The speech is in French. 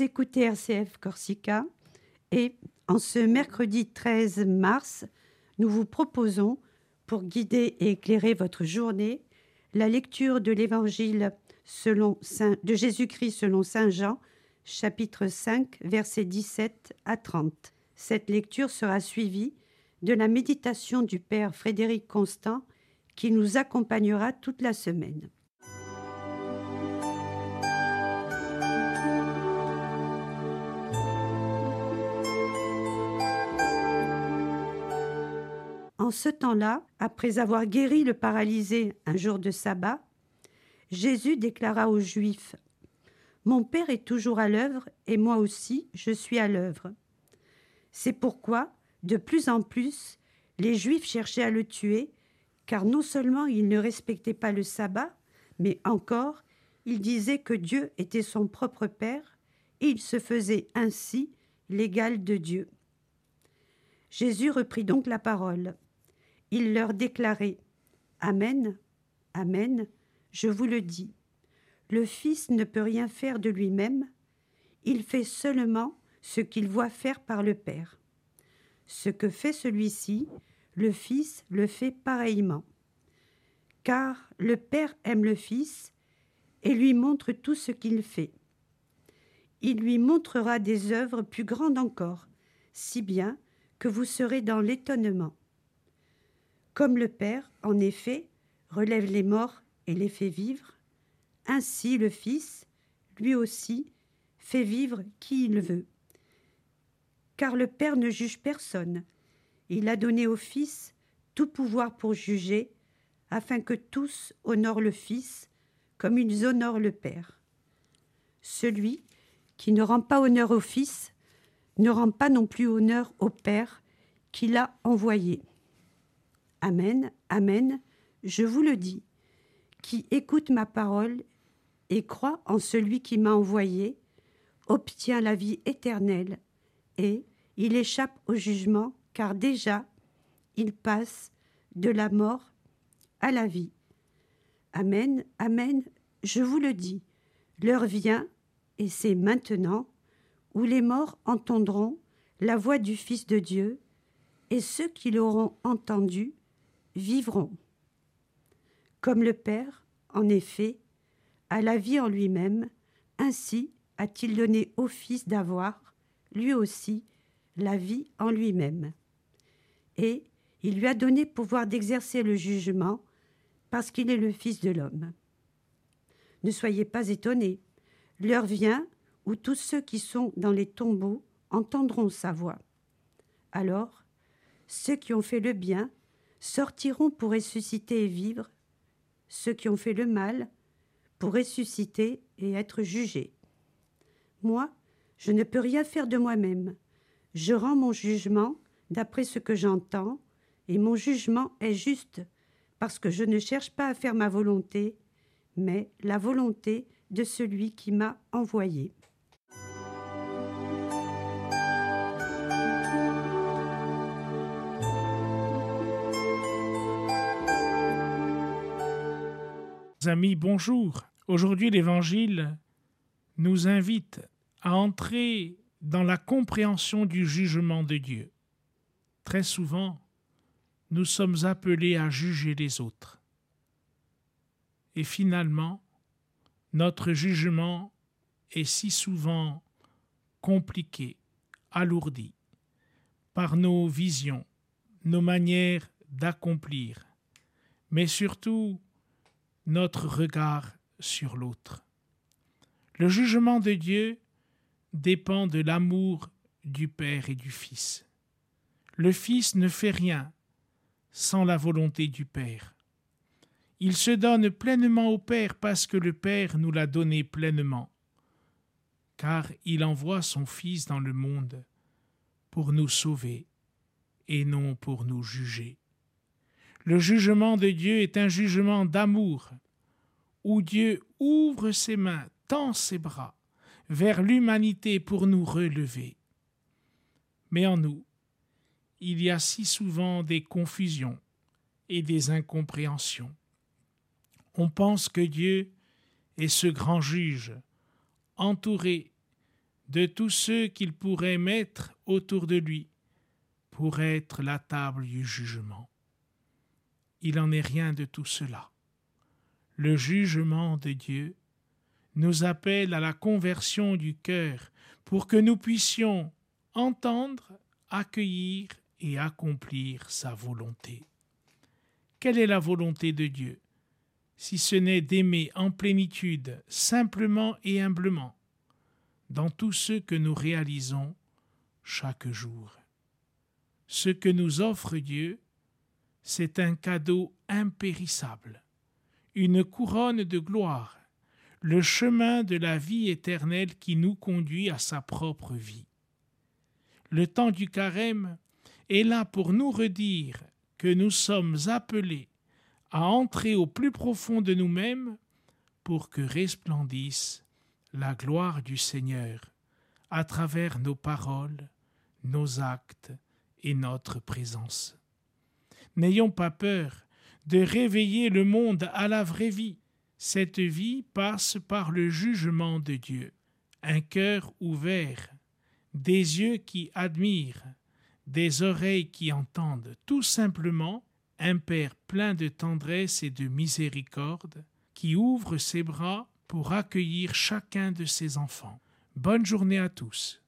Écoutez RCF Corsica et en ce mercredi 13 mars, nous vous proposons, pour guider et éclairer votre journée, la lecture de l'Évangile selon de Jésus-Christ selon Saint Jean, chapitre 5, versets 17 à 30. Cette lecture sera suivie de la méditation du Père Frédéric Constant qui nous accompagnera toute la semaine. Ce temps-là, après avoir guéri le paralysé un jour de sabbat, Jésus déclara aux Juifs Mon Père est toujours à l'œuvre et moi aussi je suis à l'œuvre. C'est pourquoi, de plus en plus, les Juifs cherchaient à le tuer, car non seulement il ne respectait pas le sabbat, mais encore il disait que Dieu était son propre Père, et il se faisait ainsi l'égal de Dieu. Jésus reprit donc la parole. Il leur déclarait Amen, Amen, je vous le dis. Le Fils ne peut rien faire de lui-même, il fait seulement ce qu'il voit faire par le Père. Ce que fait celui-ci, le Fils le fait pareillement. Car le Père aime le Fils et lui montre tout ce qu'il fait. Il lui montrera des œuvres plus grandes encore, si bien que vous serez dans l'étonnement. Comme le Père, en effet, relève les morts et les fait vivre, ainsi le Fils, lui aussi, fait vivre qui il veut car le Père ne juge personne. Il a donné au Fils tout pouvoir pour juger, afin que tous honorent le Fils comme ils honorent le Père. Celui qui ne rend pas honneur au Fils ne rend pas non plus honneur au Père qui l'a envoyé. Amen, Amen, je vous le dis, qui écoute ma parole et croit en celui qui m'a envoyé, obtient la vie éternelle et, il échappe au jugement, car déjà il passe de la mort à la vie. Amen, Amen, je vous le dis, l'heure vient, et c'est maintenant, où les morts entendront la voix du Fils de Dieu, et ceux qui l'auront entendu vivront. Comme le Père, en effet, a la vie en lui-même, ainsi a-t-il donné au Fils d'avoir, lui aussi, la vie en lui-même. Et il lui a donné pouvoir d'exercer le jugement parce qu'il est le Fils de l'homme. Ne soyez pas étonnés, l'heure vient où tous ceux qui sont dans les tombeaux entendront sa voix. Alors, ceux qui ont fait le bien sortiront pour ressusciter et vivre, ceux qui ont fait le mal pour ressusciter et être jugés. Moi, je ne peux rien faire de moi-même. Je rends mon jugement d'après ce que j'entends, et mon jugement est juste, parce que je ne cherche pas à faire ma volonté, mais la volonté de celui qui m'a envoyé. Amis, bonjour. Aujourd'hui, l'Évangile nous invite à entrer dans la compréhension du jugement de Dieu. Très souvent, nous sommes appelés à juger les autres. Et finalement, notre jugement est si souvent compliqué, alourdi par nos visions, nos manières d'accomplir, mais surtout notre regard sur l'autre. Le jugement de Dieu dépend de l'amour du Père et du Fils. Le Fils ne fait rien sans la volonté du Père. Il se donne pleinement au Père parce que le Père nous l'a donné pleinement, car il envoie son Fils dans le monde pour nous sauver et non pour nous juger. Le jugement de Dieu est un jugement d'amour, où Dieu ouvre ses mains, tend ses bras, vers l'humanité pour nous relever. Mais en nous, il y a si souvent des confusions et des incompréhensions. On pense que Dieu est ce grand juge, entouré de tous ceux qu'il pourrait mettre autour de lui pour être la table du jugement. Il n'en est rien de tout cela. Le jugement de Dieu nous appelle à la conversion du cœur pour que nous puissions entendre, accueillir et accomplir sa volonté. Quelle est la volonté de Dieu si ce n'est d'aimer en plénitude, simplement et humblement, dans tout ce que nous réalisons chaque jour? Ce que nous offre Dieu, c'est un cadeau impérissable, une couronne de gloire, le chemin de la vie éternelle qui nous conduit à sa propre vie. Le temps du carême est là pour nous redire que nous sommes appelés à entrer au plus profond de nous-mêmes pour que resplendisse la gloire du Seigneur à travers nos paroles, nos actes et notre présence. N'ayons pas peur de réveiller le monde à la vraie vie. Cette vie passe par le jugement de Dieu, un cœur ouvert, des yeux qui admirent, des oreilles qui entendent, tout simplement un Père plein de tendresse et de miséricorde, qui ouvre ses bras pour accueillir chacun de ses enfants. Bonne journée à tous.